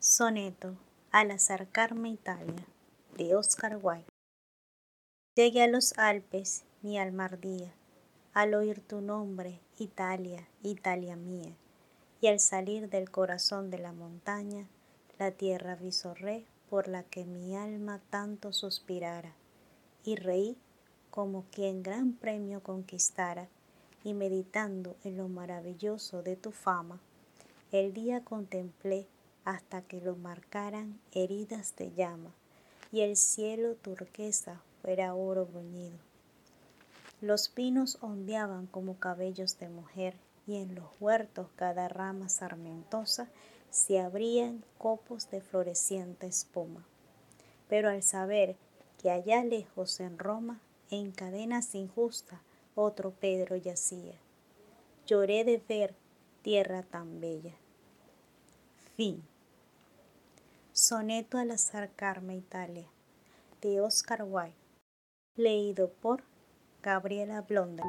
Soneto al acercarme a Italia de Oscar Wilde. Llegué a los Alpes, mi alma ardía, al oír tu nombre, Italia, Italia mía, y al salir del corazón de la montaña, la tierra visorré por la que mi alma tanto suspirara, y reí como quien gran premio conquistara, y meditando en lo maravilloso de tu fama, el día contemplé hasta que lo marcaran heridas de llama y el cielo turquesa fuera oro bruñido. Los pinos ondeaban como cabellos de mujer y en los huertos cada rama sarmentosa se abrían copos de floreciente espuma. Pero al saber que allá lejos en Roma, en cadenas injustas, otro Pedro yacía, lloré de ver tierra tan bella. Fin. Soneto al acercarme Italia, de Oscar Wilde, leído por Gabriela Blonder.